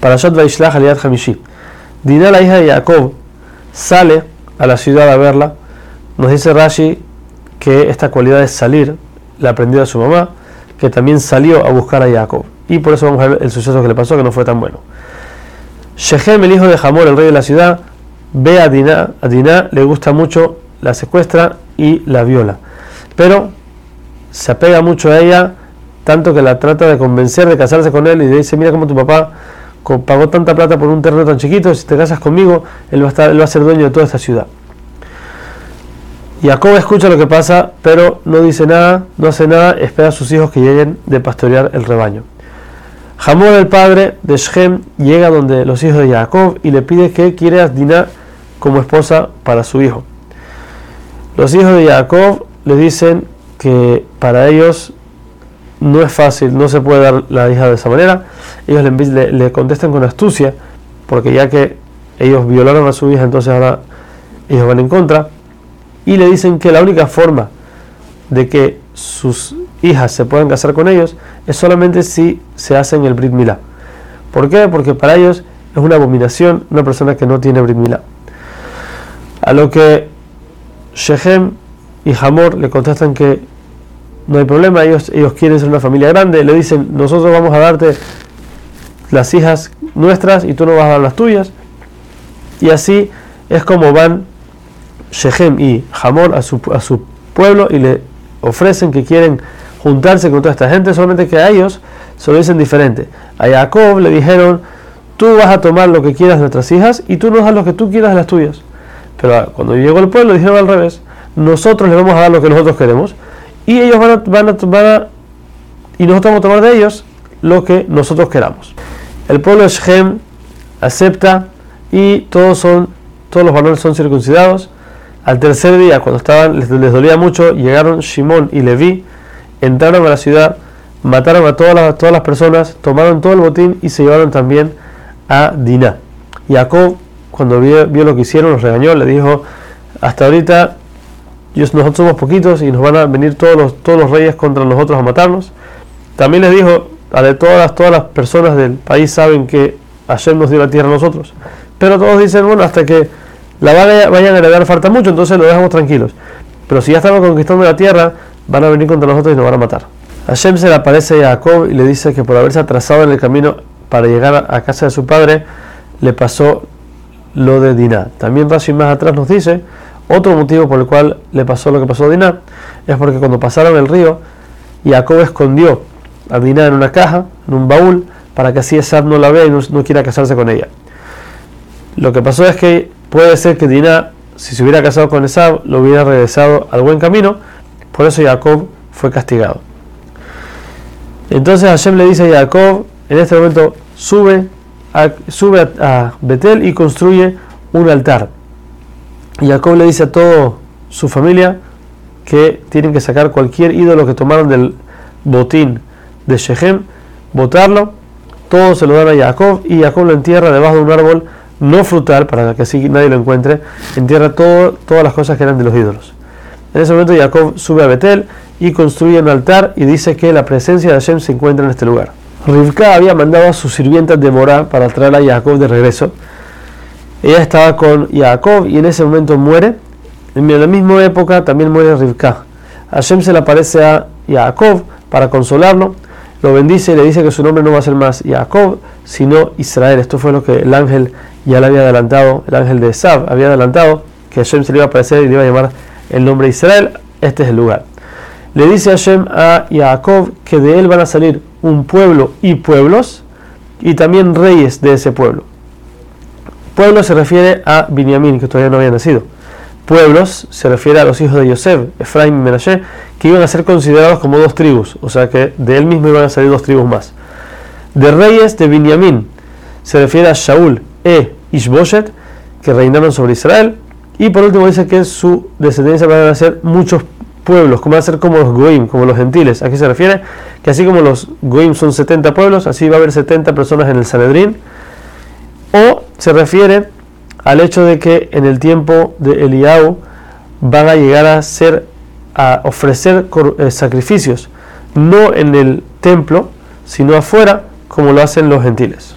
Parashat Vaishlach Aliyat Hamishi. Dinah, la hija de Jacob, sale a la ciudad a verla. Nos dice Rashi que esta cualidad de salir la aprendió de su mamá, que también salió a buscar a Jacob. Y por eso vamos a ver el suceso que le pasó, que no fue tan bueno. Shechem, el hijo de Hamor, el rey de la ciudad, ve a Dinah, a Dinah le gusta mucho, la secuestra y la viola. Pero se apega mucho a ella, tanto que la trata de convencer de casarse con él y le dice, mira cómo tu papá pagó tanta plata por un terreno tan chiquito, si te casas conmigo, él va a, estar, va a ser dueño de toda esta ciudad. Jacob escucha lo que pasa, pero no dice nada, no hace nada, espera a sus hijos que lleguen de pastorear el rebaño. Hamor, el padre de Shem, llega donde los hijos de Jacob y le pide que quiere a como esposa para su hijo. Los hijos de Jacob le dicen que para ellos no es fácil, no se puede dar la hija de esa manera. Ellos le, contestan con astucia, porque ya que ellos violaron a su hija, entonces ahora ellos van en contra. Y le dicen que la única forma de que sus hijas se puedan casar con ellos es solamente si se hacen el Brit Milá. ¿Por qué? Porque para ellos es una abominación una persona que no tiene Brit Milá. A lo que Shechem y Hamor le contestan que no hay problema, ellos, ellos quieren ser una familia grande, le dicen, nosotros vamos a darte las hijas nuestras y tú no vas a dar las tuyas. Y así es como van Shechem y Hamor a su, a su pueblo y le ofrecen que quieren juntarse con toda esta gente, solamente que a ellos se lo dicen diferente. A Jacob le dijeron, tú vas a tomar lo que quieras de nuestras hijas y tú nos das lo que tú quieras de las tuyas. Pero cuando llegó el pueblo dijeron al revés, nosotros le vamos a dar lo que nosotros queremos y ellos van a, y nosotros vamos a tomar de ellos lo que nosotros queramos. El pueblo de Shem acepta y todos son todos los varones son circuncidados. Al tercer día, cuando estaban les, dolía mucho, llegaron Shimón y Leví, entraron a la ciudad, mataron a todas las, todas las personas, tomaron todo el botín y se llevaron también a Diná. Jacob, cuando vio, vio lo que hicieron, los regañó, le dijo, hasta ahorita nosotros somos poquitos y nos van a venir todos los, todos los reyes contra nosotros a matarnos. También les dijo, a de todas todas las personas del país saben que Hashem nos dio la tierra a nosotros. Pero todos dicen, bueno, hasta que la vayan a heredar falta mucho, entonces lo dejamos tranquilos. Pero si ya estamos conquistando la tierra, van a venir contra nosotros y nos van a matar. Hashem se le aparece a Jacob y le dice que por haberse atrasado en el camino para llegar a casa de su padre, le pasó lo de Dinah. También Rashi más atrás nos dice otro motivo por el cual le pasó lo que pasó a Dinah es porque cuando pasaron el río, Jacob escondió a Dinah en una caja, en un baúl, para que así Esab no la vea y no, quiera casarse con ella. Lo que pasó es que puede ser que Dinah, si se hubiera casado con Esab, lo hubiera regresado al buen camino, por eso Jacob fue castigado. Entonces Hashem le dice a Jacob, en este momento sube sube a Betel y construye un altar y Jacob le dice a toda su familia que tienen que sacar cualquier ídolo que tomaron del botín de Shechem, botarlo, todo se lo dan a Jacob y Jacob lo entierra debajo de un árbol no frutal para que así nadie lo encuentre, entierra todo, todas las cosas que eran de los ídolos. En ese momento Jacob sube a Betel y construye un altar y dice que la presencia de Hashem se encuentra en este lugar. Rivka había mandado a sus sirvientas de Morá para traer a Jacob de regreso ella estaba con Jacob y en ese momento muere. En la misma época también muere Rivka. Hashem se le aparece a Jacob para consolarlo, lo bendice y le dice que su nombre no va a ser más Jacob, sino Israel. Esto fue lo que el ángel ya le había adelantado, el ángel de Sab había adelantado, que Hashem se le iba a aparecer y le iba a llamar el nombre de Israel. Este es el lugar. Le dice Hashem a Jacob que de él van a salir un pueblo y pueblos y también reyes de ese pueblo. Pueblo se refiere a Binyamin, que todavía no había nacido. Pueblos se refiere a los hijos de Yosef, Efraim y Menashe, que iban a ser considerados como dos tribus, o sea que de él mismo iban a salir dos tribus más. De reyes de Binyamin se refiere a Shaul e Ishboshet, que reinaron sobre Israel. Y por último dice que su descendencia van a ser muchos pueblos, como van a ser como los Goim, como los gentiles. ¿A qué se refiere? Que así como los Goim son 70 pueblos, así va a haber 70 personas en el Sanedrín o se refiere al hecho de que en el tiempo de Eliau van a llegar a ser a ofrecer eh, sacrificios no en el templo sino afuera como lo hacen los gentiles